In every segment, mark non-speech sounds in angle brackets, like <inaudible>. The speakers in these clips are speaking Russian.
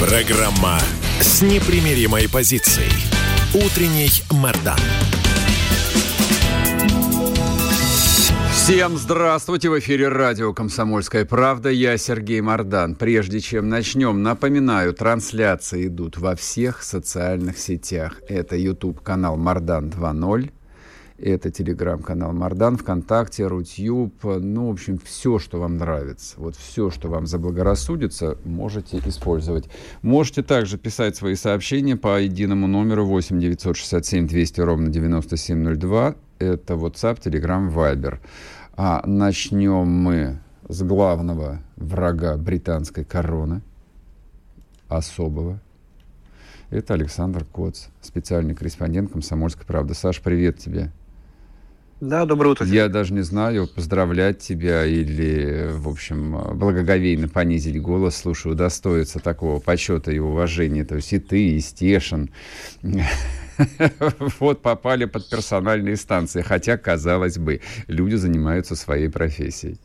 Программа с непримиримой позицией. Утренний Мордан. Всем здравствуйте! В эфире радио «Комсомольская правда». Я Сергей Мордан. Прежде чем начнем, напоминаю, трансляции идут во всех социальных сетях. Это YouTube-канал «Мордан 2.0», это телеграм-канал Мардан, ВКонтакте, Рутюб. Ну, в общем, все, что вам нравится. Вот все, что вам заблагорассудится, можете использовать. Можете также писать свои сообщения по единому номеру 8 967 200 ровно 9702. Это WhatsApp, Telegram, Viber. А начнем мы с главного врага британской короны, особого. Это Александр Коц, специальный корреспондент «Комсомольской правды». Саш, привет тебе. Да, доброе утро. Я даже не знаю, поздравлять тебя или, в общем, благоговейно понизить голос. Слушай, удостоиться такого почета и уважения. То есть и ты, и Стешин. <laughs> Вот попали под персональные станции. Хотя, казалось бы, люди занимаются своей профессией.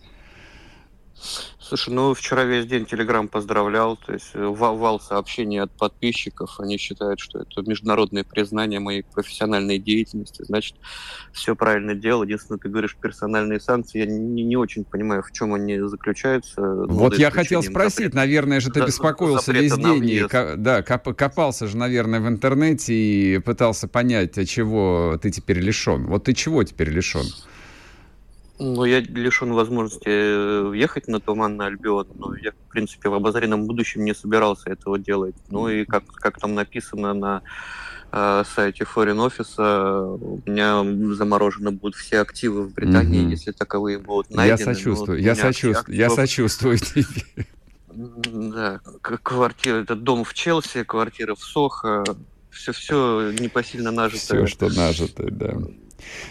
Слушай, ну вчера весь день Телеграм поздравлял, то есть э, вал, вал сообщений от подписчиков. Они считают, что это международное признание моей профессиональной деятельности. Значит, все правильно делал. Единственное, ты говоришь персональные санкции. Я не, не очень понимаю, в чем они заключаются. Вот я хотел спросить, запрет, наверное же ты беспокоился весь день. И, да, коп, копался же, наверное, в интернете и пытался понять, от чего ты теперь лишен. Вот ты чего теперь лишен? Ну, я лишен возможности э, ехать на Туманный Альбион, но я, в принципе, в обозримом будущем не собирался этого делать. Ну и как, как там написано на э, сайте Foreign Office, у меня заморожены будут все активы в Британии, mm-hmm. если таковые будут найдены. Я сочувствую, я, сочувствую я сочувствую тебе. Да, квартира, это дом в Челси, квартира в Сохо, все-все непосильно нажитое. Все, что нажитое, да.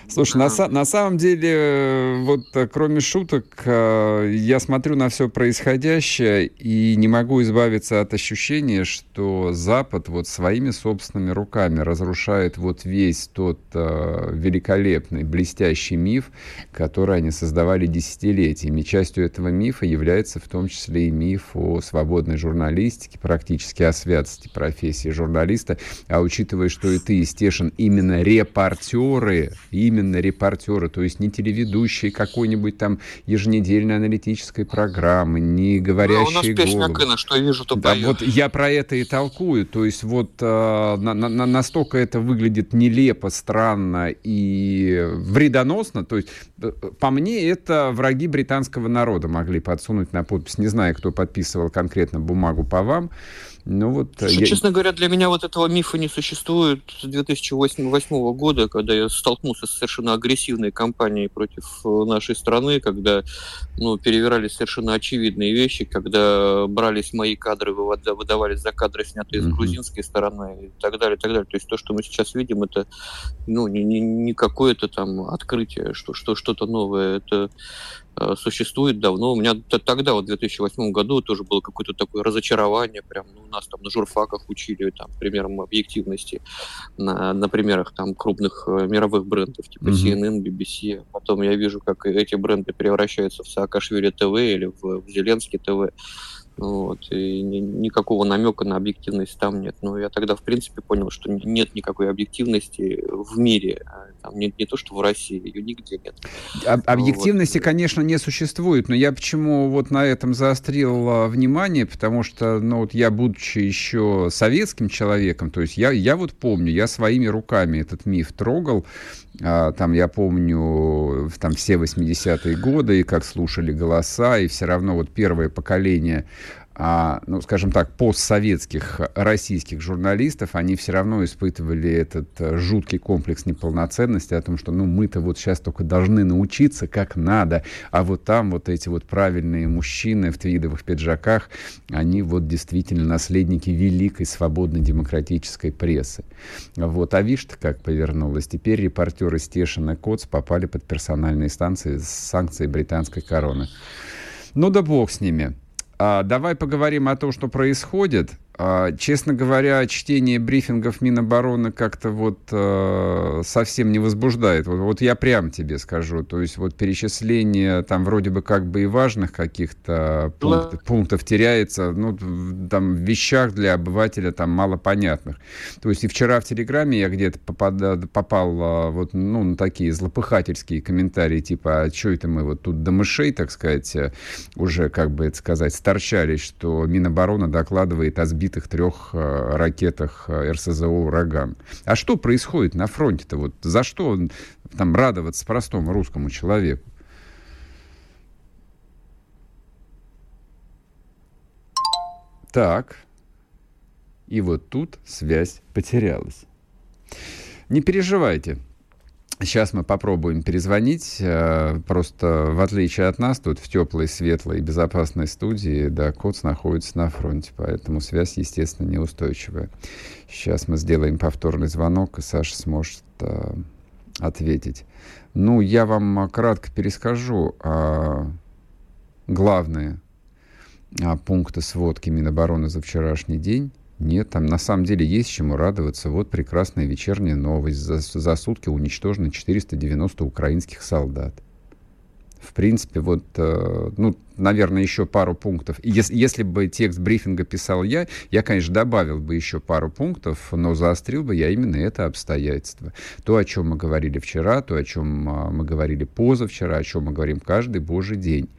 Слушай, на, на самом деле, э, вот э, кроме шуток, э, я смотрю на все происходящее и не могу избавиться от ощущения, что Запад вот своими собственными руками разрушает вот весь тот великолепный, блестящий миф, который они создавали десятилетиями. Частью этого мифа является в том числе и миф о свободной журналистике, практически о святости профессии журналиста. А учитывая, что и ты, Стешин, именно репортеры, именно репортеры, то есть не телеведущие какой-нибудь там еженедельной аналитической программы, не говорящие ну, у нас песня Кына, что вижу, то да, поет. вот я про это и толкую, то есть вот э, на, на, настолько это выглядит нелепо, странно и вредоносно, то есть э, по мне это враги британского народа могли подсунуть на подпись, не знаю, кто подписывал конкретно бумагу по вам, ну вот, Слушай, я... Честно говоря, для меня вот этого мифа не существует с 2008 года, когда я столкнулся с совершенно агрессивной кампанией против э, нашей страны, когда ну, перевирались совершенно очевидные вещи, когда брались мои кадры, выдавались за кадры, снятые mm-hmm. с грузинской стороны и так далее, и так далее. То есть то, что мы сейчас видим, это ну, не, не, не какое-то там открытие, что, что что-то новое. Это Э, существует давно. У меня тогда, вот в 2008 году, тоже было какое-то такое разочарование. Прям ну, нас там на журфаках учили там, примерам объективности на, на примерах там крупных э, мировых брендов, типа mm-hmm. CNN, BBC. Потом я вижу, как эти бренды превращаются в Саакашвили ТВ или в, в Зеленский ТВ. Вот, и ни, никакого намека на объективность там нет. Но я тогда, в принципе, понял, что нет никакой объективности в мире. А там, не, не то, что в России, ее нигде нет. Объективности, вот. конечно, не существует, но я почему вот на этом заострил а, внимание, потому что, ну, вот я, будучи еще советским человеком, то есть я, я вот помню, я своими руками этот миф трогал, а, там, я помню, там все 80-е годы, и как слушали голоса, и все равно вот первое поколение а, ну, скажем так, постсоветских российских журналистов, они все равно испытывали этот э, жуткий комплекс неполноценности о том, что, ну, мы-то вот сейчас только должны научиться как надо, а вот там вот эти вот правильные мужчины в твидовых пиджаках, они вот действительно наследники великой свободной демократической прессы. Вот, а видишь-то как повернулось. Теперь репортеры Стешин и Коц попали под персональные станции с санкцией британской короны. Ну да бог с ними. А, давай поговорим о том, что происходит. А, честно говоря, чтение брифингов Минобороны как-то вот э, совсем не возбуждает. Вот, вот я прям тебе скажу. То есть вот перечисление там вроде бы как бы и важных каких-то пунктов, пунктов теряется. Ну, там в вещах для обывателя там мало понятных. То есть и вчера в Телеграме я где-то попад, попал а, вот, ну, на такие злопыхательские комментарии, типа, а что это мы вот тут до мышей, так сказать, э, уже, как бы это сказать, сторчались, что Минобороны докладывает о сбитых сбитых трех э, ракетах э, РСЗО «Ураган». А что происходит на фронте-то? Вот за что там радоваться простому русскому человеку? Так. И вот тут связь потерялась. Не переживайте, Сейчас мы попробуем перезвонить. Э, просто в отличие от нас, тут в теплой, светлой и безопасной студии, да, Коц находится на фронте, поэтому связь, естественно, неустойчивая. Сейчас мы сделаем повторный звонок, и Саша сможет а, ответить. Ну, я вам кратко перескажу а, главные а, пункты сводки Минобороны за вчерашний день. Нет, там на самом деле есть чему радоваться. Вот прекрасная вечерняя новость. За, за сутки уничтожено 490 украинских солдат. В принципе, вот, э, ну, наверное, еще пару пунктов. Если, если бы текст брифинга писал я, я, конечно, добавил бы еще пару пунктов, но заострил бы я именно это обстоятельство. То, о чем мы говорили вчера, то, о чем э, мы говорили позавчера, о чем мы говорим каждый божий день.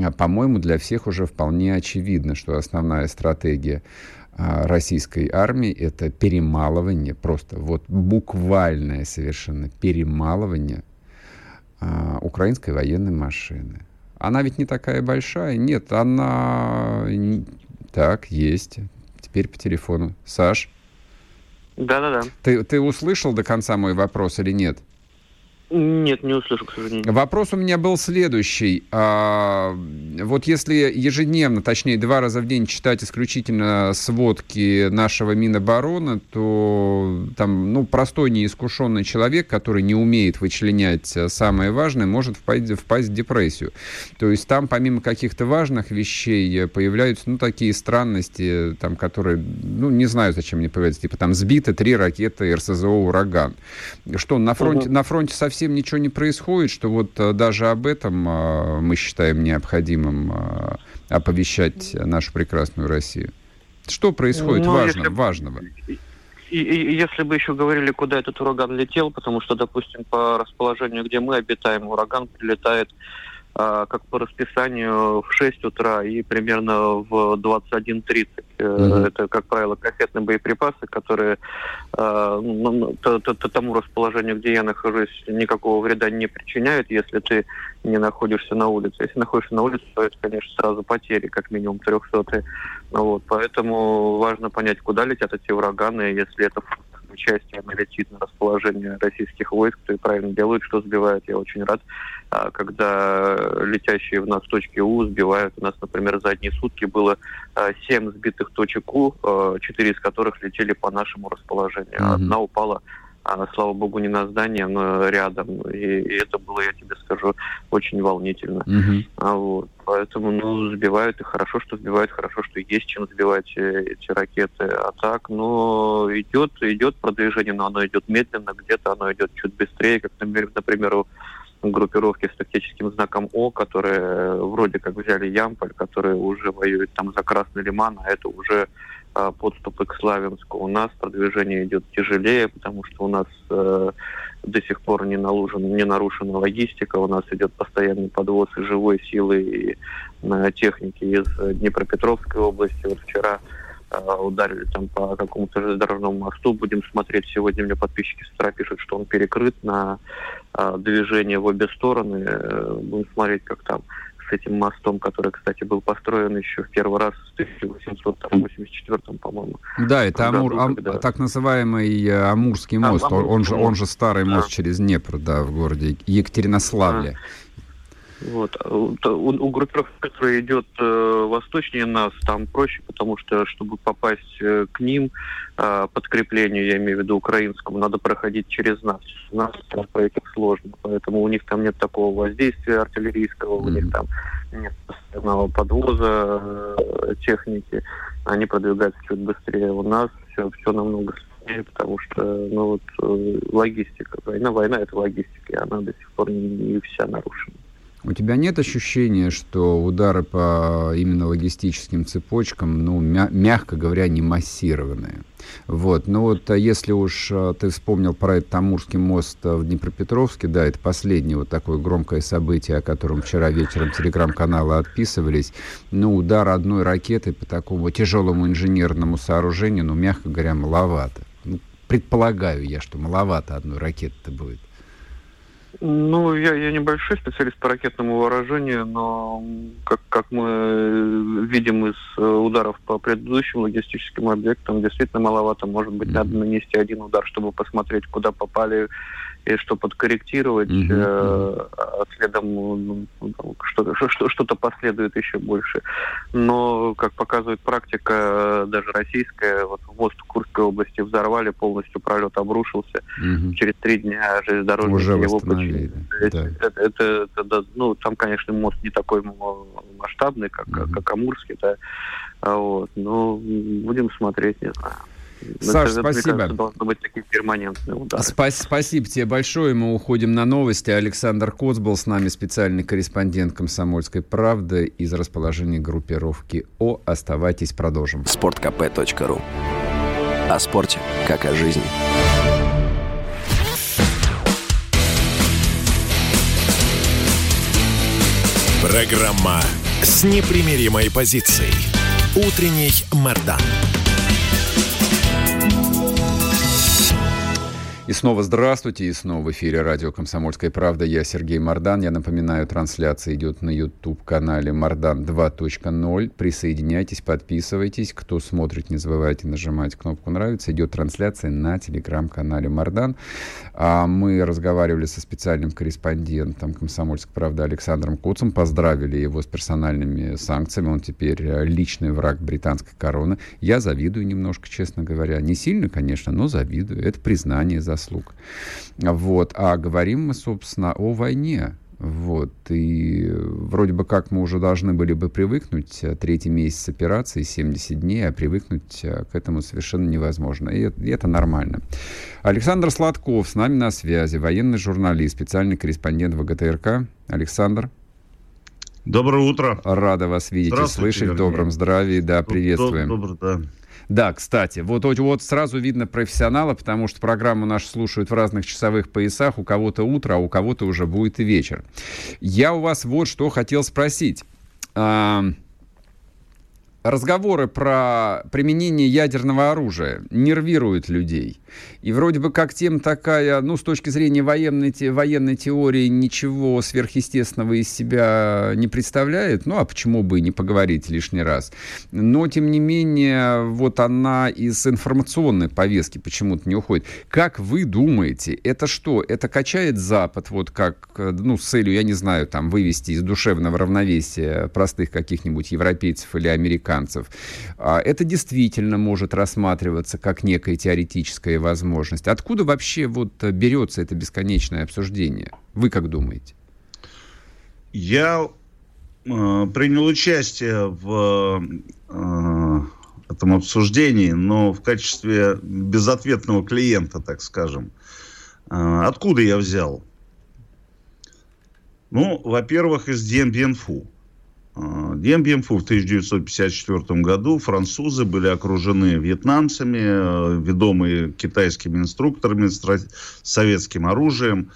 А, по-моему, для всех уже вполне очевидно, что основная стратегия российской армии это перемалывание, просто вот буквальное совершенно перемалывание а, украинской военной машины. Она ведь не такая большая. Нет, она... Так, есть. Теперь по телефону. Саш? Да-да-да. Ты, ты услышал до конца мой вопрос или нет? Нет, не услышал, к сожалению. Вопрос у меня был следующий. А, вот если ежедневно, точнее два раза в день читать исключительно сводки нашего Минобороны, то там, ну, простой неискушенный человек, который не умеет вычленять самое важное, может впасть, впасть в депрессию. То есть там помимо каких-то важных вещей появляются, ну, такие странности, там, которые, ну, не знаю, зачем мне появляются, типа там сбиты три ракеты РСЗО «Ураган». Что, на фронте, угу. на фронте совсем совсем ничего не происходит, что вот э, даже об этом э, мы считаем необходимым э, оповещать нашу прекрасную Россию. Что происходит ну, важно, если... важного? И, и если бы еще говорили, куда этот ураган летел, потому что, допустим, по расположению, где мы обитаем, ураган прилетает как по расписанию в 6 утра и примерно в 21.30. Mm-hmm. Это, как правило, кассетные боеприпасы, которые э, тому расположению, где я нахожусь, никакого вреда не причиняют, если ты не находишься на улице. Если находишься на улице, то это, конечно, сразу потери, как минимум 300. Вот, поэтому важно понять, куда летят эти ураганы, если это участие она летит на расположение российских войск, то и правильно делают, что сбивают. Я очень рад, а, когда летящие в нас точки У сбивают. У нас, например, за одни сутки было а, семь сбитых точек У, а, четыре из которых летели по нашему расположению. Одна упала а, слава богу, не на здании, но рядом. И, и это было, я тебе скажу, очень волнительно. Uh-huh. А, вот. Поэтому, ну, сбивают, и хорошо, что сбивают, хорошо, что есть чем сбивать э, эти ракеты. А так, ну, идет, идет продвижение, но оно идет медленно, где-то оно идет чуть быстрее, как, например, например группировки с тактическим знаком О, которые э, вроде как взяли Ямполь, которые уже воюют там за Красный Лиман, а это уже подступы к Славянску. У нас продвижение идет тяжелее, потому что у нас э, до сих пор не, наложен, не нарушена логистика, у нас идет постоянный подвоз и живой силы и э, техники из Днепропетровской области. Вот вчера Э, ударили там по какому-то железнодорожному мосту. Будем смотреть. Сегодня мне подписчики с утра пишут, что он перекрыт на э, движение в обе стороны. Э, будем смотреть, как там. С этим мостом, который, кстати, был построен еще в первый раз в 1884, по-моему. Да, это году, Амур, когда... так называемый э, Амурский мост, а, он, же, он же старый мост через Днепр, да, в городе Екатеринославле. А. Вот. У, у группировки, которая идет э, восточнее нас, там проще, потому что, чтобы попасть э, к ним, э, подкреплению, я имею в виду украинскому, надо проходить через нас. У нас там пройти сложно, поэтому у них там нет такого воздействия артиллерийского, mm-hmm. у них там нет постоянного подвоза э, техники, они продвигаются чуть быстрее. У нас все, все намного сложнее, потому что ну, вот, э, логистика, война, война это логистика, и она до сих пор не, не вся нарушена. У тебя нет ощущения, что удары по именно логистическим цепочкам, ну, мя- мягко говоря, не массированные? Вот. Но вот а если уж а, ты вспомнил про этот Амурский мост в Днепропетровске, да, это последнее вот такое громкое событие, о котором вчера вечером телеграм-каналы отписывались, ну, удар одной ракетой по такому тяжелому инженерному сооружению, ну, мягко говоря, маловато. Ну, предполагаю я, что маловато одной ракеты-то будет. Ну, я, я небольшой специалист по ракетному вооружению, но как, как мы видим из э, ударов по предыдущим логистическим объектам, действительно маловато. Может быть, надо нанести один удар, чтобы посмотреть, куда попали и что подкорректировать, mm-hmm. э, а следом ну, что-то, что, что-то последует еще больше. Но, как показывает практика, даже российская, вот мост в Курской области взорвали, полностью пролет обрушился. Mm-hmm. Через три дня железнодорожники Уже его починили. Да. Это, это, это, ну, там, конечно, мост не такой масштабный, как, mm-hmm. как Амурский, да. А вот, но будем смотреть, не знаю. Саш, это, спасибо. Кажется, должны быть такие перманентные удары. Спа- спасибо тебе большое. Мы уходим на новости. Александр Коц был с нами, специальный корреспондент «Комсомольской правды» из расположения группировки О. Оставайтесь, продолжим. sportkp.ru О спорте, как о жизни. Программа с непримиримой позицией. Утренний Мордан. И снова здравствуйте, и снова в эфире радио «Комсомольская правда». Я Сергей Мордан. Я напоминаю, трансляция идет на YouTube-канале «Мордан 2.0». Присоединяйтесь, подписывайтесь. Кто смотрит, не забывайте нажимать кнопку «Нравится». Идет трансляция на телеграм-канале «Мордан». А мы разговаривали со специальным корреспондентом «Комсомольской правды» Александром Коцем. Поздравили его с персональными санкциями. Он теперь личный враг британской короны. Я завидую немножко, честно говоря. Не сильно, конечно, но завидую. Это признание за заслуг. Вот. А говорим мы, собственно, о войне. Вот. И вроде бы как мы уже должны были бы привыкнуть. Э, третий месяц операции, 70 дней, а привыкнуть э, к этому совершенно невозможно. И это, и это нормально. Александр Сладков с нами на связи, военный журналист, специальный корреспондент ВГТРК. Александр. Доброе утро. Рада вас видеть и слышать. В добром здравии. Да, приветствуем. Доброе, да. Да, кстати, вот, вот сразу видно профессионала, потому что программу нашу слушают в разных часовых поясах. У кого-то утро, а у кого-то уже будет и вечер. Я у вас вот что хотел спросить разговоры про применение ядерного оружия нервируют людей. И вроде бы как тем такая, ну, с точки зрения военной, те, военной теории, ничего сверхъестественного из себя не представляет. Ну, а почему бы и не поговорить лишний раз. Но, тем не менее, вот она из информационной повестки почему-то не уходит. Как вы думаете, это что? Это качает Запад, вот как, ну, с целью, я не знаю, там, вывести из душевного равновесия простых каких-нибудь европейцев или американцев. А это действительно может рассматриваться как некая теоретическая возможность. Откуда вообще вот берется это бесконечное обсуждение? Вы как думаете? Я э, принял участие в э, этом обсуждении, но в качестве безответного клиента, так скажем. Э, откуда я взял? Ну, во-первых, из Дембенфу. Дембемфу в 1954 году французы были окружены вьетнамцами, э, ведомые китайскими инструкторами, советским оружием.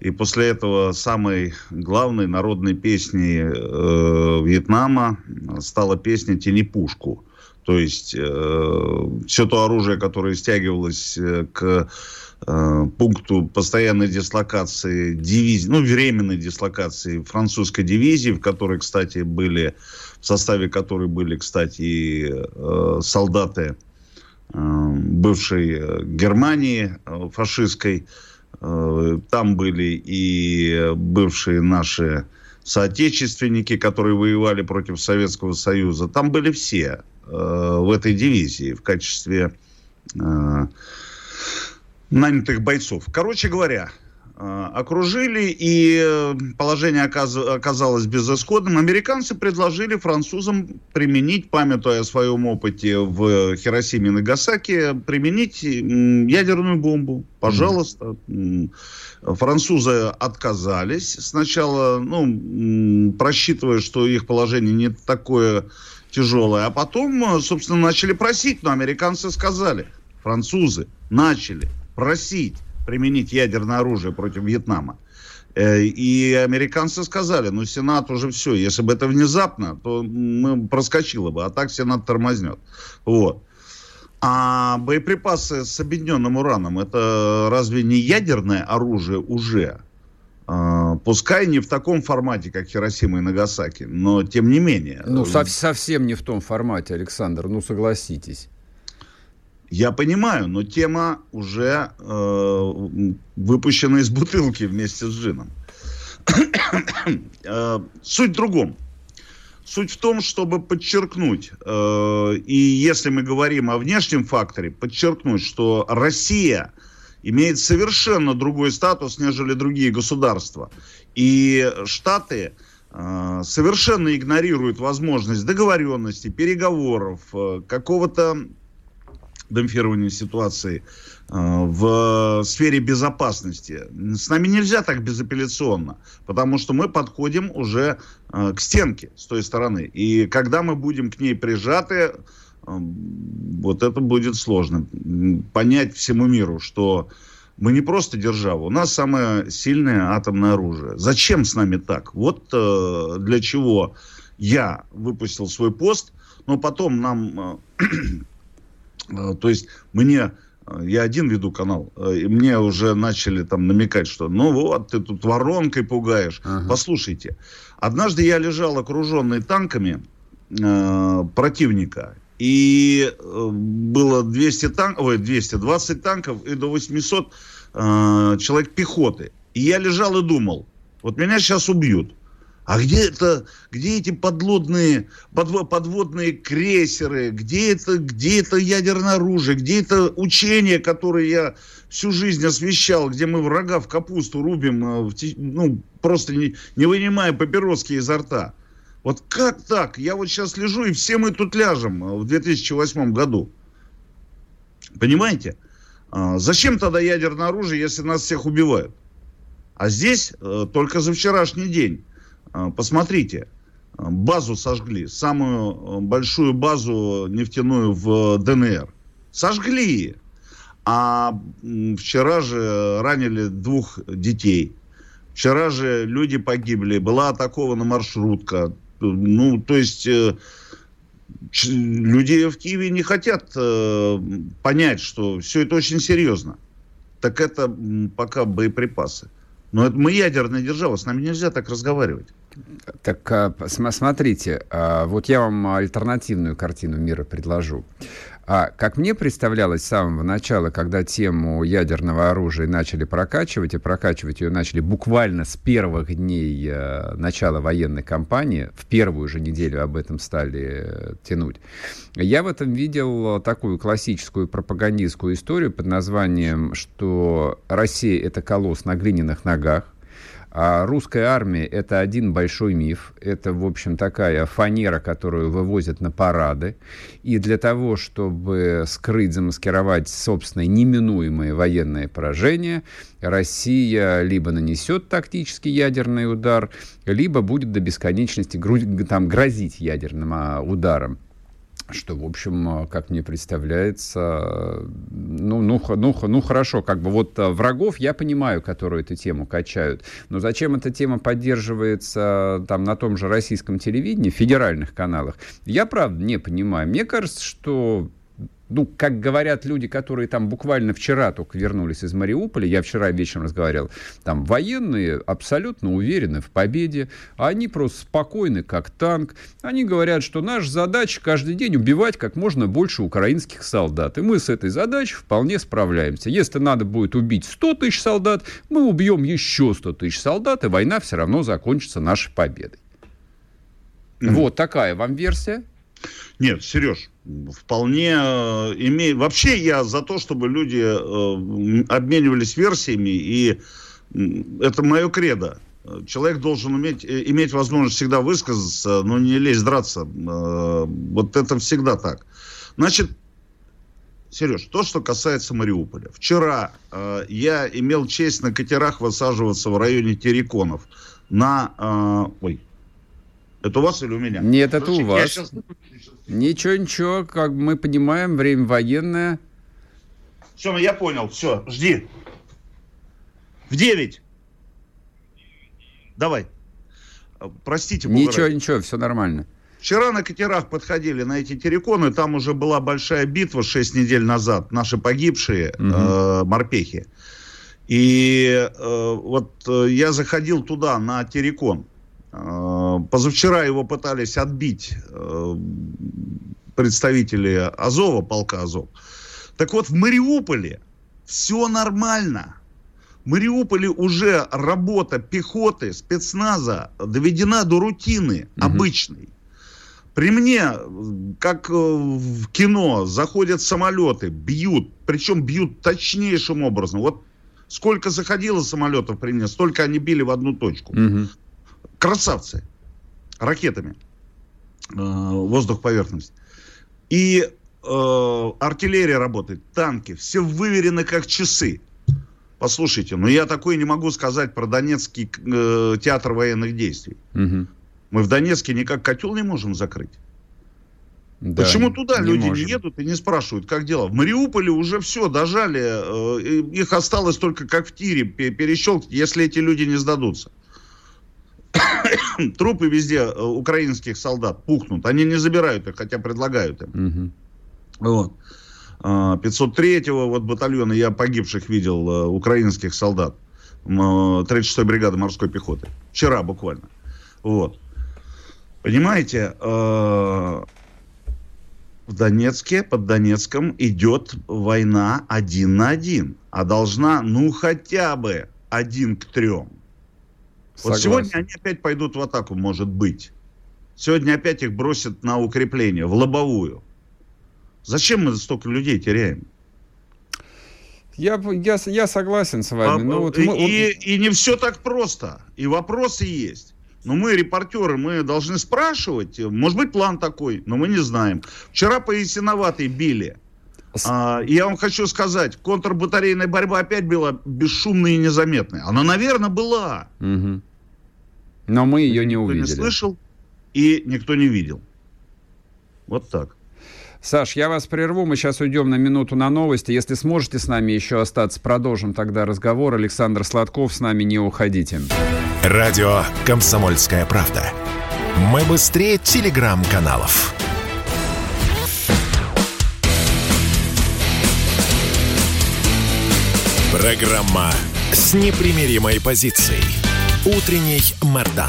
И после этого самой главной народной песней э, Вьетнама стала песня «Тяни пушку». То есть э, все то оружие, которое стягивалось э, к э, пункту постоянной дислокации дивизии, ну, временной дислокации французской дивизии, в которой, кстати, были, в составе которой были, кстати, и э, солдаты э, бывшей Германии э, фашистской, Э, там были и бывшие наши соотечественники, которые воевали против Советского Союза. Там были все э, в этой дивизии в качестве э, нанятых бойцов. Короче говоря, Э, окружили, и э, положение оказалось безысходным. Американцы предложили французам применить, памятуя о своем опыте в Хиросиме и Нагасаки, применить ядерную бомбу. Пожалуйста. Французы отказались. Сначала, ну, просчитывая, что их положение не такое тяжелое, а потом, собственно, начали просить, но американцы сказали, французы начали просить применить ядерное оружие против Вьетнама. Э, и американцы сказали, ну, Сенат уже все, если бы это внезапно, то мы проскочило бы, а так Сенат тормознет. Вот. А боеприпасы с объединенным ураном, это разве не ядерное оружие уже? А, пускай не в таком формате, как Хиросима и Нагасаки, но тем не менее. Ну, сов- совсем не в том формате, Александр, ну согласитесь. Я понимаю, но тема уже э, выпущена из бутылки вместе с джином. э, суть в другом. Суть в том, чтобы подчеркнуть, э, и если мы говорим о внешнем факторе, подчеркнуть, что Россия имеет совершенно другой статус, нежели другие государства. И Штаты э, совершенно игнорируют возможность договоренности, переговоров, э, какого-то демпфирования ситуации э, в сфере безопасности. С нами нельзя так безапелляционно, потому что мы подходим уже э, к стенке с той стороны. И когда мы будем к ней прижаты, э, вот это будет сложно. Понять всему миру, что мы не просто держава, у нас самое сильное атомное оружие. Зачем с нами так? Вот для чего я выпустил свой пост, но потом нам то есть мне, э, я один веду канал, э, и мне уже начали там намекать, что ну вот, ты тут воронкой пугаешь. Ага. Послушайте, однажды я лежал окруженный танками э, противника, и было 200 танков, ой, 220 танков и до 800 э, человек пехоты. И я лежал и думал, вот меня сейчас убьют. А где это, где эти подлодные, подво, подводные крейсеры, где это, где это ядерное оружие, где это учение, которое я всю жизнь освещал, где мы врага в капусту рубим, э, ну, просто не, не вынимая папироски изо рта. Вот как так? Я вот сейчас лежу, и все мы тут ляжем э, в 2008 году. Понимаете? А, зачем тогда ядерное оружие, если нас всех убивают? А здесь э, только за вчерашний день а, посмотрите, базу сожгли, самую э, большую базу нефтяную в ДНР. Сожгли. А вчера же ранили двух детей. Вчера же люди погибли, была атакована маршрутка. Ну, то есть э, люди в Киеве не хотят э, понять, что все это очень серьезно. Так это пока боеприпасы. Но это мы ядерная держава, с нами нельзя так разговаривать. Так а, смотрите, а, вот я вам альтернативную картину мира предложу. А как мне представлялось с самого начала, когда тему ядерного оружия начали прокачивать, и прокачивать ее начали буквально с первых дней э, начала военной кампании, в первую же неделю об этом стали э, тянуть, я в этом видел такую классическую пропагандистскую историю под названием, что Россия — это колосс на глиняных ногах, а русская армия – это один большой миф. Это, в общем, такая фанера, которую вывозят на парады. И для того, чтобы скрыть, замаскировать собственное неминуемое военное поражение, Россия либо нанесет тактический ядерный удар, либо будет до бесконечности там, грозить ядерным а, ударом. Что, в общем, как мне представляется, ну, ну, ну, ну хорошо, как бы вот врагов я понимаю, которые эту тему качают, но зачем эта тема поддерживается там на том же российском телевидении, федеральных каналах, я правда не понимаю. Мне кажется, что ну, как говорят люди, которые там буквально вчера только вернулись из Мариуполя, я вчера вечером разговаривал, там военные абсолютно уверены в победе, они просто спокойны, как танк. Они говорят, что наша задача каждый день убивать как можно больше украинских солдат. И мы с этой задачей вполне справляемся. Если надо будет убить 100 тысяч солдат, мы убьем еще 100 тысяч солдат, и война все равно закончится нашей победой. Mm-hmm. Вот такая вам версия. Нет, Сереж, вполне э, имеет... Вообще я за то, чтобы люди э, обменивались версиями, и это мое кредо. Человек должен уметь, э, иметь возможность всегда высказаться, но не лезть драться. Вот это всегда так. Значит, Сереж, то, что касается Мариуполя. Вчера э, я имел честь на катерах высаживаться в районе Тереконов на... Э, ой, это у вас или у меня? Нет, это у вас. Сейчас... Ничего, ничего, как мы понимаем, время военное. Все, я понял, все, жди. В 9. Давай. Простите, Ничего, ради. ничего, все нормально. Вчера на катерах подходили на эти терриконы, там уже была большая битва 6 недель назад, наши погибшие угу. э, морпехи. И э, вот э, я заходил туда, на террикон. Э, позавчера его пытались отбить э, представители Азова, полка Азов. Так вот, в Мариуполе все нормально. В Мариуполе уже работа пехоты, спецназа доведена до рутины угу. обычной. При мне, как э, в кино, заходят самолеты, бьют, причем бьют точнейшим образом. Вот сколько заходило самолетов при мне, столько они били в одну точку. Угу красавцы ракетами э, воздух-поверхность. И э, артиллерия работает, танки, все выверены как часы. Послушайте, но я такое не могу сказать про Донецкий э, театр военных действий. Угу. Мы в Донецке никак котел не можем закрыть. Да, Почему туда не люди можем. не едут и не спрашивают, как дела? В Мариуполе уже все, дожали. Э, их осталось только как в тире перещелкать, если эти люди не сдадутся. <clears throat> трупы везде э, украинских солдат пухнут. Они не забирают их, хотя предлагают им. Угу. Вот. 503-го а, вот батальона я погибших видел, э, украинских солдат. 36-й бригады морской пехоты. Вчера буквально. Вот. Понимаете, э, в Донецке, под Донецком идет война один на один. А должна, ну, хотя бы один к трем. Вот сегодня они опять пойдут в атаку, может быть. Сегодня опять их бросят на укрепление, в лобовую. Зачем мы столько людей теряем? Я, я, я согласен с вами. А, но вот, и, мы, и, и не все так просто. И вопросы есть. Но мы, репортеры, мы должны спрашивать. Может быть, план такой, но мы не знаем. Вчера по Ясиноватой били. А, я вам хочу сказать, контрбатарейная борьба опять была бесшумной и незаметной. Она, наверное, была. Угу. Но мы ее не увидели. Никто не слышал и никто не видел. Вот так. Саш, я вас прерву, мы сейчас уйдем на минуту на новости. Если сможете с нами еще остаться, продолжим тогда разговор. Александр Сладков, с нами не уходите. Радио «Комсомольская правда». Мы быстрее телеграм-каналов. Программа с непримиримой позицией. Утренний Мордан.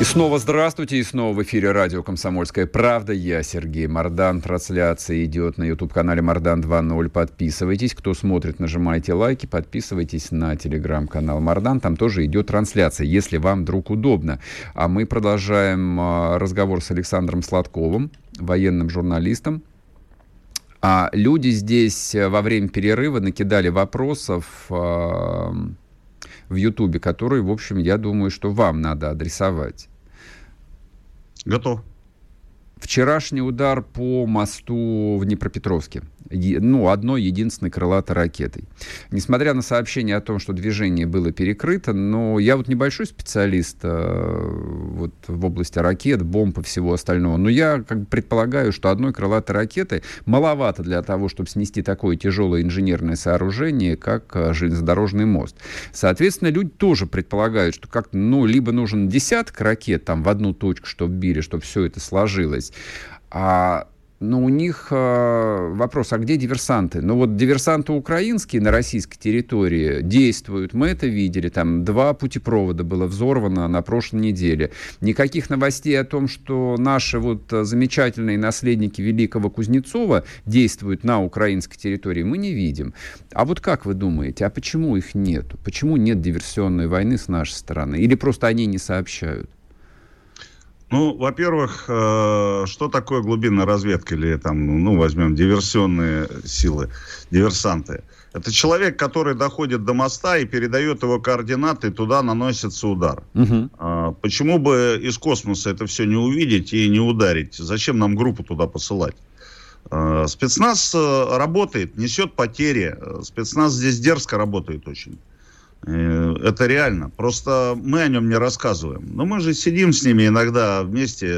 И снова здравствуйте, и снова в эфире радио «Комсомольская правда». Я Сергей Мордан. Трансляция идет на YouTube-канале Мордан 2.0. Подписывайтесь. Кто смотрит, нажимайте лайки. Подписывайтесь на телеграм-канал Мордан. Там тоже идет трансляция, если вам вдруг удобно. А мы продолжаем а, разговор с Александром Сладковым, военным журналистом, а люди здесь э, во время перерыва накидали вопросов э, в Ютубе, которые, в общем, я думаю, что вам надо адресовать. Готов. Вчерашний удар по мосту в Днепропетровске. Ну, одной единственной крылатой ракетой. Несмотря на сообщение о том, что движение было перекрыто, но я вот небольшой специалист э, вот, в области ракет, бомб и всего остального, но я как бы предполагаю, что одной крылатой ракеты маловато для того, чтобы снести такое тяжелое инженерное сооружение, как э, железнодорожный мост. Соответственно, люди тоже предполагают, что как ну, либо нужен десяток ракет там в одну точку, чтобы били, чтобы все это сложилось, а но у них э, вопрос, а где диверсанты? Ну вот диверсанты украинские на российской территории действуют, мы это видели, там два путепровода было взорвано на прошлой неделе. Никаких новостей о том, что наши вот замечательные наследники великого Кузнецова действуют на украинской территории, мы не видим. А вот как вы думаете, а почему их нет? Почему нет диверсионной войны с нашей стороны? Или просто они не сообщают? Ну, во-первых, э, что такое глубинная разведка или там, ну, возьмем диверсионные силы, диверсанты? Это человек, который доходит до моста и передает его координаты, и туда наносится удар. Угу. Почему бы из космоса это все не увидеть и не ударить? Зачем нам группу туда посылать? А, спецназ э, работает, несет потери. Спецназ здесь дерзко работает очень. Э, это реально. Просто мы о нем не рассказываем. Но мы же сидим с ними иногда вместе,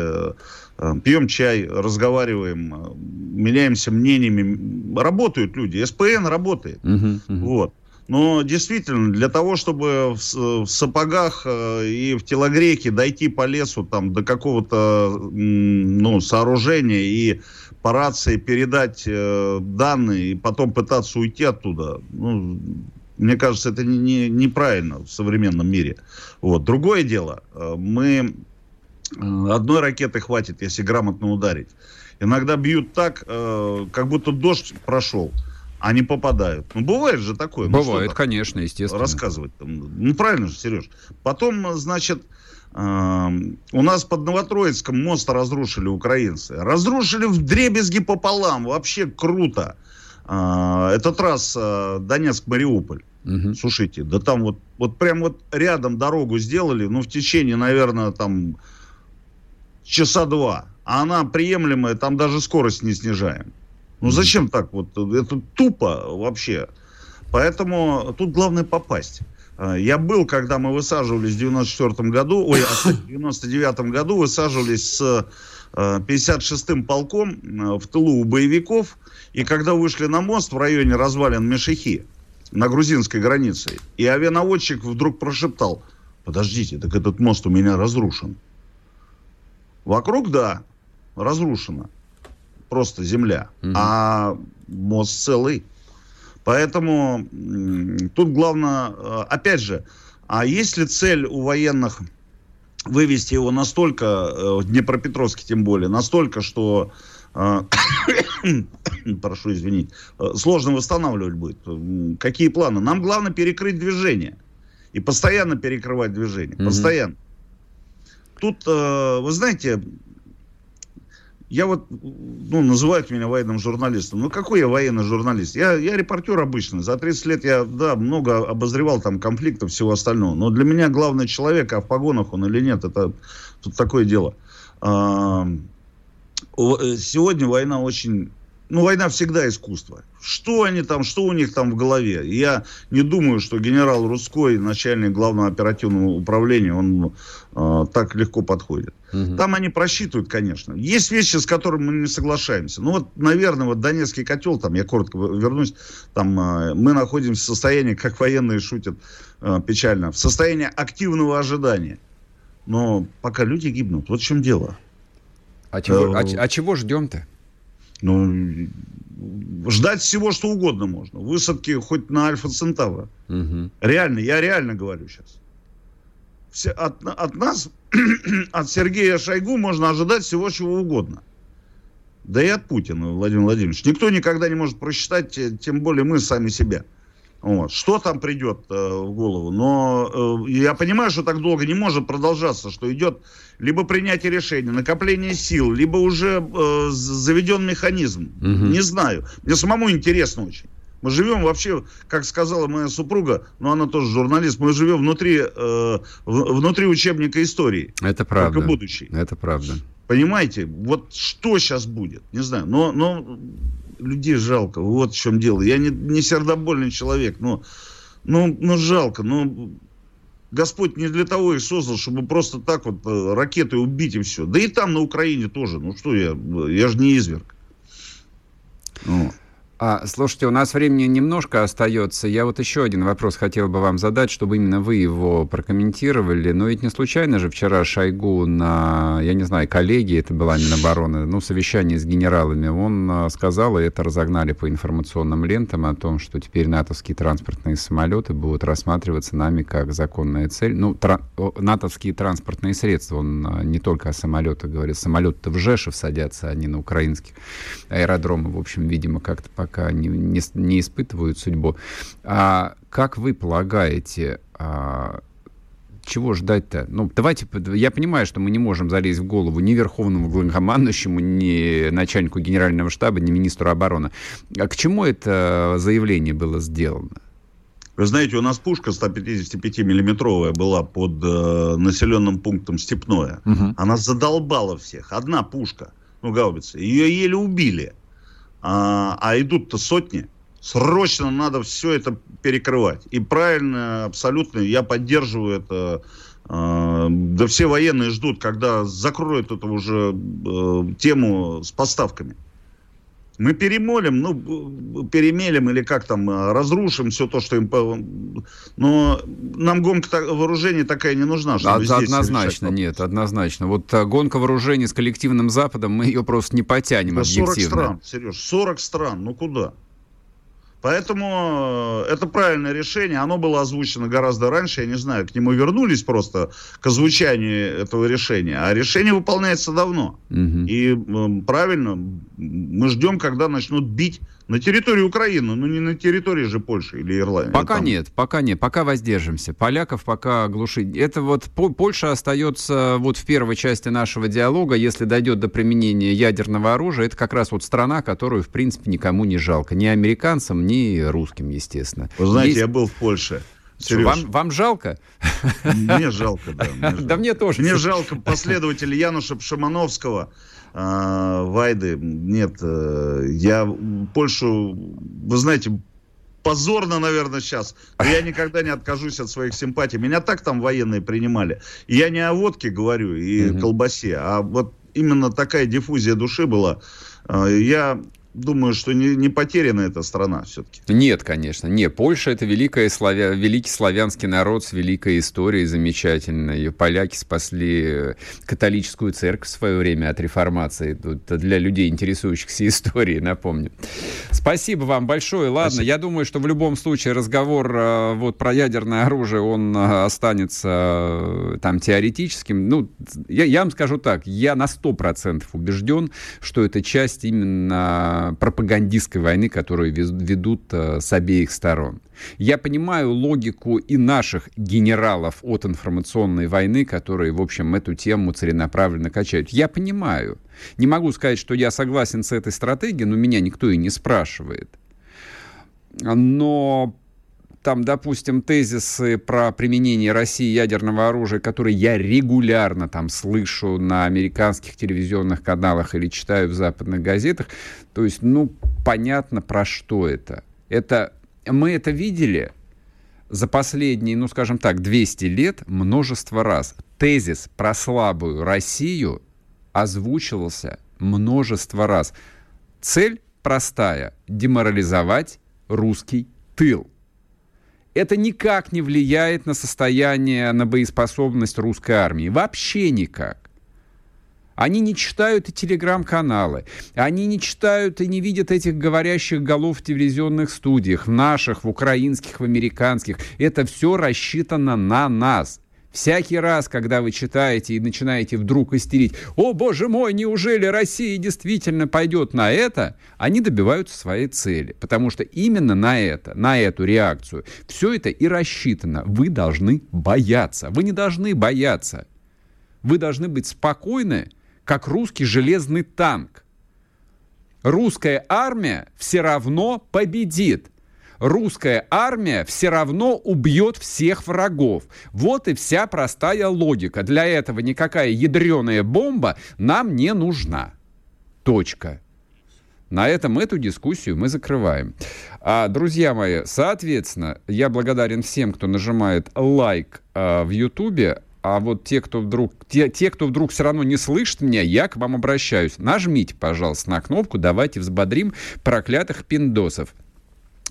э, пьем чай, разговариваем, э, меняемся мнениями. Работают люди. СПН работает. Uh-huh, uh-huh. Вот. Но действительно, для того, чтобы в, в сапогах и в телогрейке дойти по лесу там, до какого-то ну, сооружения и по рации передать э, данные и потом пытаться уйти оттуда, ну, мне кажется, это не, не, неправильно в современном мире. Вот. Другое дело, э, мы э, одной ракеты хватит, если грамотно ударить. Иногда бьют так, э, как будто дождь прошел, а не попадают. Ну, бывает же такое. Ну, бывает, ну, конечно, естественно. Рассказывать. Ну, правильно же, Сереж. Потом, значит, у нас под Новотроицком мост разрушили украинцы. Разрушили в дребезги пополам. Вообще круто. Это трасса Донецк-Мариуполь. Угу. Слушайте, да там вот, вот прям вот рядом дорогу сделали, ну, в течение, наверное, там часа два. А она приемлемая, там даже скорость не снижаем. Ну, зачем так вот? Это тупо вообще. Поэттому тут главное попасть. А, я был, когда мы высаживались в 94 году, ой, а в 99 году высаживались с 56-м полком в тылу у боевиков, и когда вышли на мост в районе развалин Мешихи, на грузинской границе. И авианаводчик вдруг прошептал, подождите, так этот мост у меня разрушен. Вокруг, да, разрушено. Просто земля. Угу. А мост целый. Поэтому тут главное, э, опять же, а есть ли цель у военных вывести его настолько, э, в Днепропетровске тем более, настолько, что а, <coughs> прошу извинить, э, сложно восстанавливать будет. Какие планы? Нам главное перекрыть движение. И постоянно перекрывать движение. Mm-hmm. Постоянно. Тут, э, вы знаете, я вот, ну, называют меня военным журналистом. Ну, какой я военный журналист? Я, я репортер обычный. За 30 лет я, да, много обозревал там конфликтов, всего остального. Но для меня главный человек, а в погонах он или нет, это тут такое дело. Э, сегодня война очень... Ну, война всегда искусство. Что они там, что у них там в голове? Я не думаю, что генерал Русской, начальник главного оперативного управления, он э, так легко подходит. Угу. Там они просчитывают, конечно. Есть вещи, с которыми мы не соглашаемся. Ну, вот, наверное, вот Донецкий котел, там, я коротко вернусь, там э, мы находимся в состоянии, как военные шутят э, печально, в состоянии активного ожидания. Но пока люди гибнут, вот в чем дело. А чего, а, а чего ждем-то? Ну, ждать всего, что угодно можно. Высадки хоть на Альфа Центавра. Угу. Реально, я реально говорю сейчас. Все, от, от нас, <clears throat> от Сергея Шойгу можно ожидать всего, чего угодно. Да и от Путина, Владимир Владимирович. Никто никогда не может просчитать, тем более мы сами себя. Вот. Что там придет э, в голову? Но э, я понимаю, что так долго не может продолжаться, что идет либо принятие решения, накопление сил, либо уже э, заведен механизм. Угу. Не знаю. Мне самому интересно очень. Мы живем вообще, как сказала моя супруга, но она тоже журналист, мы живем внутри, э, внутри учебника истории. Это правда. Только будущий. Это правда. Понимаете, вот что сейчас будет, не знаю, но, но людей жалко. Вот в чем дело. Я не, не сердобольный человек, но ну, ну жалко. Ну, Господь не для того их создал, чтобы просто так вот э, ракеты убить и все. Да и там на Украине тоже. Ну что я, я же не изверг. Ну. А, слушайте, у нас времени немножко остается. Я вот еще один вопрос хотел бы вам задать, чтобы именно вы его прокомментировали. Но ведь не случайно же вчера Шойгу на, я не знаю, коллегии, это была Минобороны, ну, совещание с генералами, он а, сказал, и это разогнали по информационным лентам, о том, что теперь натовские транспортные самолеты будут рассматриваться нами как законная цель. Ну, тра- натовские транспортные средства, он а, не только о самолетах говорит, самолеты-то в Жешев садятся, а не на украинских аэродромах. В общем, видимо, как-то пока не, не, не испытывают судьбу. А как вы полагаете, а, чего ждать-то? Ну, давайте, я понимаю, что мы не можем залезть в голову ни верховному главнокомандующему, ни начальнику генерального штаба, ни министру обороны. А к чему это заявление было сделано? Вы знаете, у нас пушка 155-миллиметровая была под э, населенным пунктом Степное. Угу. Она задолбала всех. Одна пушка, ну, гаубица. Ее еле убили а, а идут-то сотни, срочно надо все это перекрывать. И правильно, абсолютно, я поддерживаю это. А, да все военные ждут, когда закроют эту уже э, тему с поставками. Мы перемолим, ну, перемелим или как там, э, разрушим все то, что им... Но нам гонка вооружений такая не нужна. Чтобы Од- однозначно, нет, однозначно. Вот а, гонка вооружений с коллективным Западом, мы ее просто не потянем да объективно. 40 стран, Сереж, 40 стран, ну куда? Поэтому э, это правильное решение. Оно было озвучено гораздо раньше. Я не знаю, к нему вернулись просто к озвучанию этого решения. А решение выполняется давно. Угу. И правильно, мы ждем, когда начнут бить на территории Украины, но не на территории же Польши или Ирландии. Пока там... нет, пока нет, пока воздержимся. Поляков пока глушить. Это вот Польша остается вот в первой части нашего диалога, если дойдет до применения ядерного оружия, это как раз вот страна, которую, в принципе, никому не жалко. Ни американцам, ни русским, естественно. Вы знаете, Есть... я был в Польше. Сереж. Вам, вам жалко? Мне жалко, да. Мне жалко. Да мне тоже. Мне жалко последователей Януша Пшимановского, а, Вайды. Нет, э, я Польшу, вы знаете, позорно, наверное, сейчас. Но я никогда не откажусь от своих симпатий. Меня так там военные принимали. И я не о водке говорю и угу. колбасе, а вот именно такая диффузия души была. А, я думаю, что не, не потеряна эта страна все-таки. Нет, конечно. Не, Польша это великая славя... великий славянский народ с великой историей замечательной. Поляки спасли католическую церковь в свое время от реформации. Тут для людей, интересующихся <laughs> историей, напомню. Спасибо вам большое. Ладно, Спасибо. я думаю, что в любом случае разговор э, вот про ядерное оружие, он э, останется э, там теоретическим. Ну, я, я вам скажу так, я на 100% убежден, что это часть именно пропагандистской войны, которую ведут э, с обеих сторон. Я понимаю логику и наших генералов от информационной войны, которые, в общем, эту тему целенаправленно качают. Я понимаю. Не могу сказать, что я согласен с этой стратегией, но меня никто и не спрашивает. Но там, допустим, тезисы про применение России ядерного оружия, которые я регулярно там слышу на американских телевизионных каналах или читаю в западных газетах, то есть, ну, понятно, про что это. Это мы это видели за последние, ну, скажем так, 200 лет множество раз. Тезис про слабую Россию озвучивался множество раз. Цель простая – деморализовать русский тыл – это никак не влияет на состояние, на боеспособность русской армии. Вообще никак. Они не читают и телеграм-каналы. Они не читают и не видят этих говорящих голов в телевизионных студиях, в наших, в украинских, в американских. Это все рассчитано на нас. Всякий раз, когда вы читаете и начинаете вдруг истерить, «О, боже мой, неужели Россия действительно пойдет на это?», они добиваются своей цели. Потому что именно на это, на эту реакцию, все это и рассчитано. Вы должны бояться. Вы не должны бояться. Вы должны быть спокойны, как русский железный танк. Русская армия все равно победит русская армия все равно убьет всех врагов. Вот и вся простая логика. Для этого никакая ядреная бомба нам не нужна. Точка. На этом эту дискуссию мы закрываем. А, друзья мои, соответственно, я благодарен всем, кто нажимает лайк а, в Ютубе. А вот те, кто вдруг, те, те, кто вдруг все равно не слышит меня, я к вам обращаюсь. Нажмите, пожалуйста, на кнопку, давайте взбодрим проклятых пиндосов.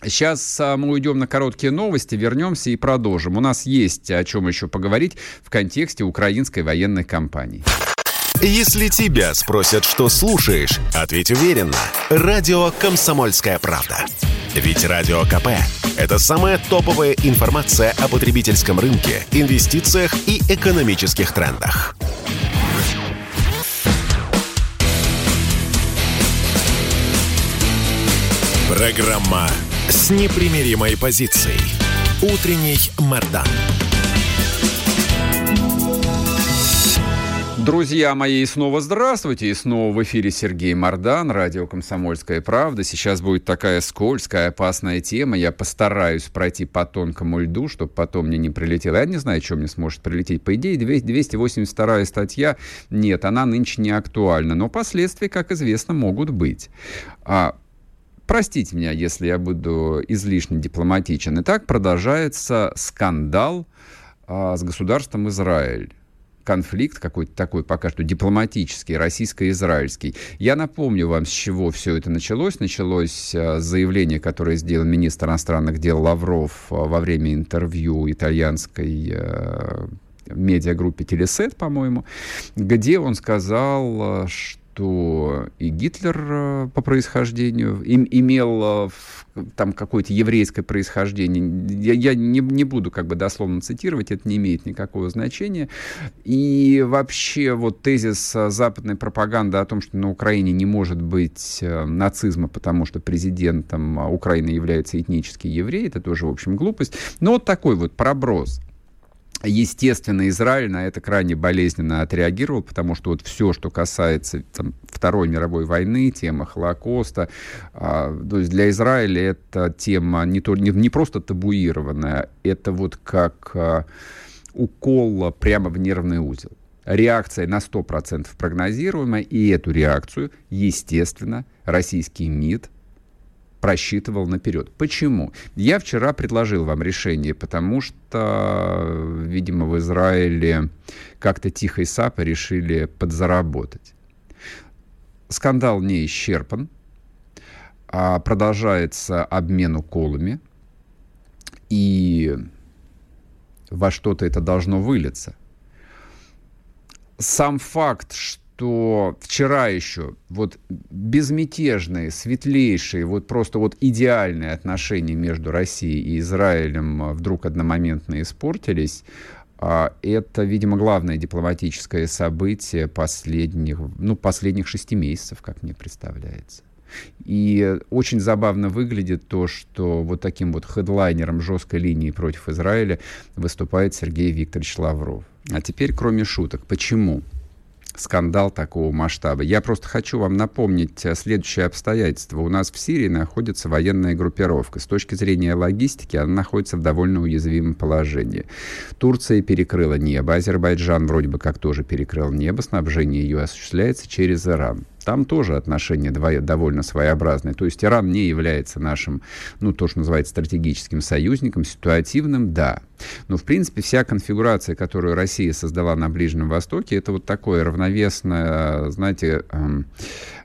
Сейчас а, мы уйдем на короткие новости, вернемся и продолжим. У нас есть о чем еще поговорить в контексте украинской военной кампании. Если тебя спросят, что слушаешь, ответь уверенно. Радио «Комсомольская правда». Ведь Радио КП – это самая топовая информация о потребительском рынке, инвестициях и экономических трендах. Программа с непримиримой позицией. Утренний Мордан. Друзья мои, снова здравствуйте. И снова в эфире Сергей Мордан, радио «Комсомольская правда». Сейчас будет такая скользкая, опасная тема. Я постараюсь пройти по тонкому льду, чтобы потом мне не прилетело. Я не знаю, что мне сможет прилететь. По идее, 282 статья, нет, она нынче не актуальна. Но последствия, как известно, могут быть. А, простите меня, если я буду излишне дипломатичен. Итак, продолжается скандал а, с государством Израиль конфликт какой-то такой пока что дипломатический, российско-израильский. Я напомню вам, с чего все это началось. Началось с заявления, которое сделал министр иностранных дел Лавров э, во время интервью итальянской э, медиагруппе Телесет, по-моему, где он сказал, что что и Гитлер э, по происхождению им, имел э, там какое-то еврейское происхождение. Я, я не, не буду как бы дословно цитировать, это не имеет никакого значения. И вообще вот тезис э, западной пропаганды о том, что на Украине не может быть нацизма, потому что президентом Украины является этнический еврей, это тоже, в общем, глупость. Но вот такой вот проброс. Естественно, Израиль на это крайне болезненно отреагировал, потому что вот все, что касается там, Второй мировой войны, тема Холокоста, а, то есть для Израиля эта тема не, то, не, не просто табуированная, это вот как а, укол прямо в нервный узел. Реакция на 100% прогнозируемая, и эту реакцию, естественно, российский МИД просчитывал наперед. Почему? Я вчера предложил вам решение, потому что, видимо, в Израиле как-то тихо и сапо решили подзаработать. Скандал не исчерпан, а продолжается обмен уколами, и во что-то это должно вылиться. Сам факт, что что вчера еще вот безмятежные, светлейшие, вот просто вот идеальные отношения между Россией и Израилем а, вдруг одномоментно испортились, а, это, видимо, главное дипломатическое событие последних, ну, последних шести месяцев, как мне представляется. И очень забавно выглядит то, что вот таким вот хедлайнером жесткой линии против Израиля выступает Сергей Викторович Лавров. А теперь, кроме шуток, почему? Скандал такого масштаба. Я просто хочу вам напомнить э, следующее обстоятельство. У нас в Сирии находится военная группировка. С точки зрения логистики она находится в довольно уязвимом положении. Турция перекрыла небо, Азербайджан вроде бы как тоже перекрыл небо, снабжение ее осуществляется через Иран. Там тоже отношения довольно своеобразные. То есть Иран не является нашим, ну, то, что называется стратегическим союзником, ситуативным, да. Но, в принципе, вся конфигурация, которую Россия создала на Ближнем Востоке, это вот такое равновесное, знаете, эм,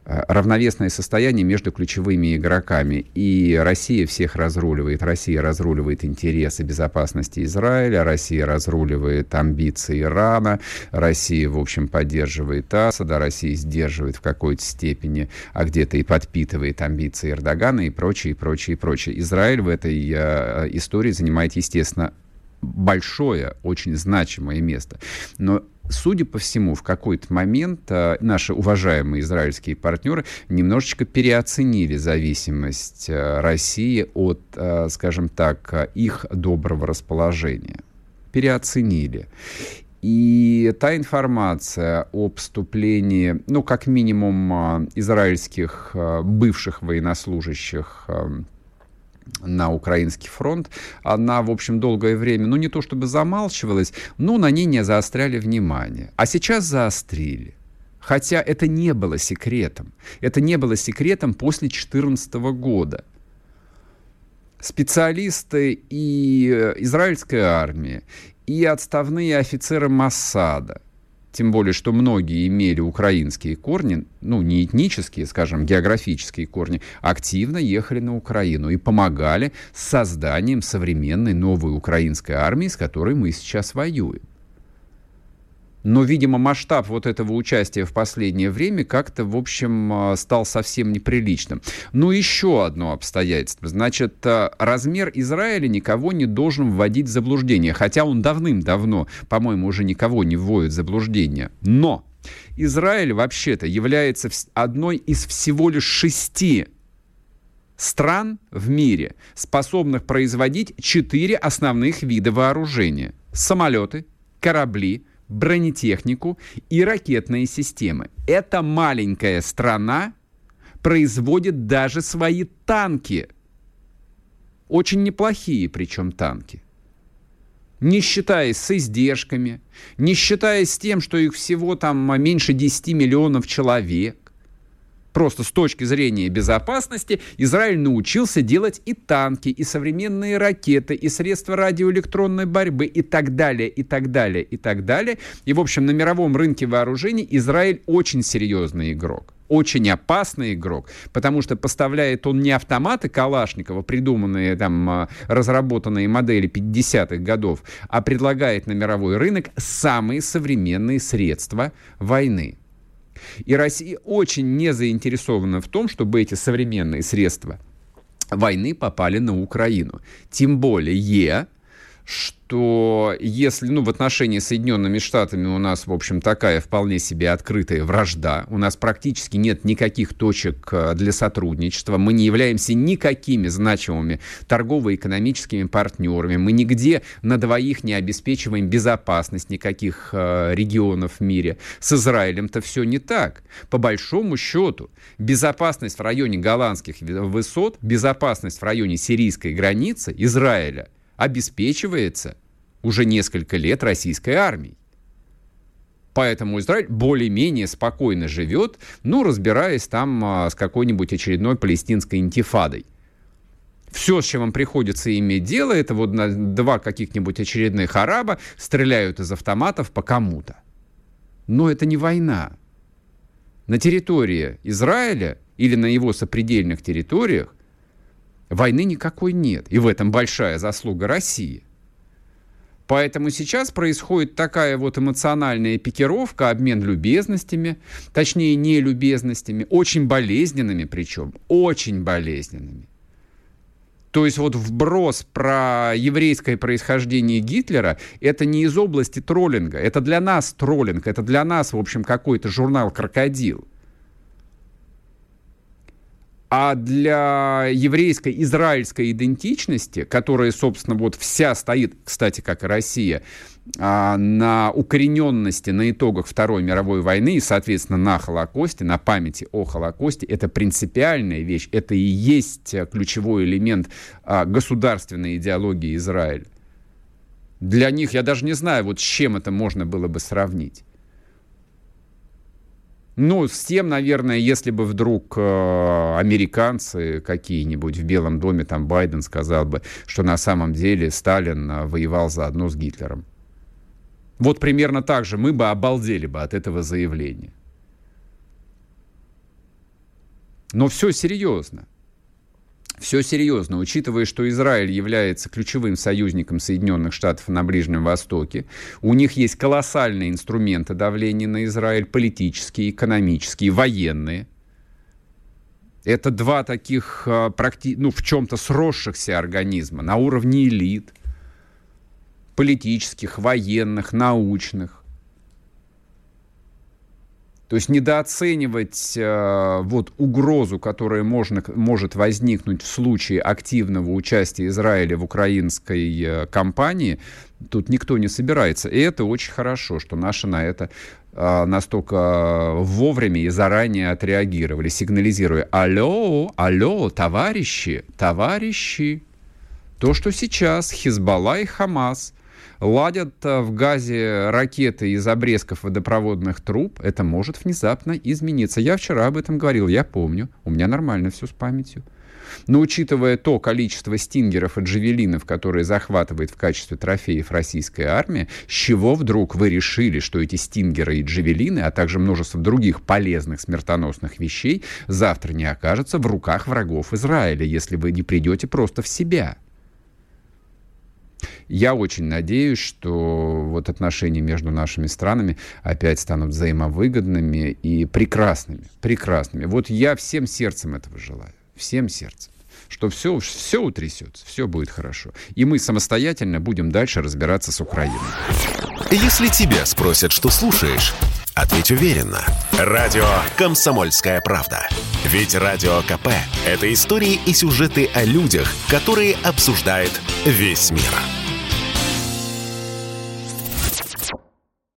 равновесное состояние между ключевыми игроками. И Россия всех разруливает. Россия разруливает интересы безопасности Израиля, Россия разруливает амбиции Ирана, Россия, в общем, поддерживает Асада, Россия сдерживает в какой-то степени, а где-то и подпитывает амбиции Эрдогана и прочее, и прочее, и прочее. Израиль в этой э, истории занимает, естественно, большое, очень значимое место. Но судя по всему, в какой-то момент а, наши уважаемые израильские партнеры немножечко переоценили зависимость а, России от, а, скажем так, их доброго расположения. Переоценили. И та информация об вступлении, ну, как минимум, израильских бывших военнослужащих на украинский фронт, она, в общем, долгое время, ну, не то чтобы замалчивалась, но на ней не заостряли внимание. А сейчас заострили. Хотя это не было секретом. Это не было секретом после 2014 года. Специалисты и э, израильской армии, и отставные офицеры Массада, тем более, что многие имели украинские корни, ну, не этнические, скажем, географические корни, активно ехали на Украину и помогали с созданием современной новой украинской армии, с которой мы сейчас воюем. Но, видимо, масштаб вот этого участия в последнее время как-то, в общем, а, стал совсем неприличным. Ну, еще одно обстоятельство. Значит, а, размер Израиля никого не должен вводить в заблуждение. Хотя он давным-давно, по-моему, уже никого не вводит в заблуждение. Но Израиль вообще-то является одной из всего лишь шести стран в мире, способных производить четыре основных вида вооружения. Самолеты, корабли, бронетехнику и ракетные системы. Эта маленькая страна производит даже свои танки. Очень неплохие причем танки. Не считаясь с издержками, не считаясь с тем, что их всего там меньше 10 миллионов человек, Просто с точки зрения безопасности Израиль научился делать и танки, и современные ракеты, и средства радиоэлектронной борьбы, и так далее, и так далее, и так далее. И, в общем, на мировом рынке вооружений Израиль очень серьезный игрок очень опасный игрок, потому что поставляет он не автоматы Калашникова, придуманные там, а, разработанные модели 50-х годов, а предлагает на мировой рынок самые современные средства войны. И Россия очень не заинтересована в том, чтобы эти современные средства войны попали на Украину. Тем более, что если, ну, в отношении с Соединенными Штатами у нас, в общем, такая вполне себе открытая вражда, у нас практически нет никаких точек э, для сотрудничества, мы не являемся никакими значимыми торгово-экономическими партнерами, мы нигде на двоих не обеспечиваем безопасность никаких э, регионов в мире. С Израилем-то все не так. По большому счету, безопасность в районе голландских высот, безопасность в районе сирийской границы Израиля обеспечивается уже несколько лет российской армией. Поэтому Израиль более-менее спокойно живет, ну, разбираясь там а, с какой-нибудь очередной палестинской интифадой. Все, с чем им приходится иметь дело, это вот два каких-нибудь очередных араба стреляют из автоматов по кому-то. Но это не война. На территории Израиля или на его сопредельных территориях войны никакой нет. И в этом большая заслуга России – Поэтому сейчас происходит такая вот эмоциональная пикировка, обмен любезностями, точнее не любезностями, очень болезненными причем, очень болезненными. То есть вот вброс про еврейское происхождение Гитлера, это не из области троллинга, это для нас троллинг, это для нас, в общем, какой-то журнал «Крокодил». А для еврейской израильской идентичности, которая, собственно, вот вся стоит, кстати, как и Россия, а, на укорененности, на итогах Второй мировой войны и, соответственно, на Холокосте, на памяти о Холокосте, это принципиальная вещь, это и есть ключевой элемент а, государственной идеологии Израиля. Для них, я даже не знаю, вот с чем это можно было бы сравнить. Ну, с тем, наверное, если бы вдруг э, американцы какие-нибудь в Белом доме, там Байден сказал бы, что на самом деле Сталин э, воевал заодно с Гитлером. Вот примерно так же мы бы обалдели бы от этого заявления. Но все серьезно. Все серьезно, учитывая, что Израиль является ключевым союзником Соединенных Штатов на Ближнем Востоке. У них есть колоссальные инструменты давления на Израиль, политические, экономические, военные. Это два таких, а, ну, в чем-то сросшихся организма на уровне элит, политических, военных, научных. То есть недооценивать э, вот угрозу, которая можно, может возникнуть в случае активного участия Израиля в украинской э, кампании, тут никто не собирается. И это очень хорошо, что наши на это э, настолько вовремя и заранее отреагировали, сигнализируя «Алло, алло, товарищи, товарищи!» То, что сейчас Хизбалла и Хамас ладят э, в газе ракеты из обрезков водопроводных труб, это может внезапно измениться. Я вчера об этом говорил, я помню. У меня нормально все с памятью. Но учитывая то количество стингеров и джавелинов, которые захватывает в качестве трофеев российская армия, с чего вдруг вы решили, что эти стингеры и джавелины, а также множество других полезных смертоносных вещей завтра не окажутся в руках врагов Израиля, если вы не придете просто в себя? Я очень надеюсь, что вот отношения между нашими странами опять станут взаимовыгодными и прекрасными. Прекрасными. Вот я всем сердцем этого желаю всем сердцем, что все, все утрясется, все будет хорошо. И мы самостоятельно будем дальше разбираться с Украиной. Если тебя спросят, что слушаешь, ответь уверенно. Радио «Комсомольская правда». Ведь Радио КП – это истории и сюжеты о людях, которые обсуждает весь мир.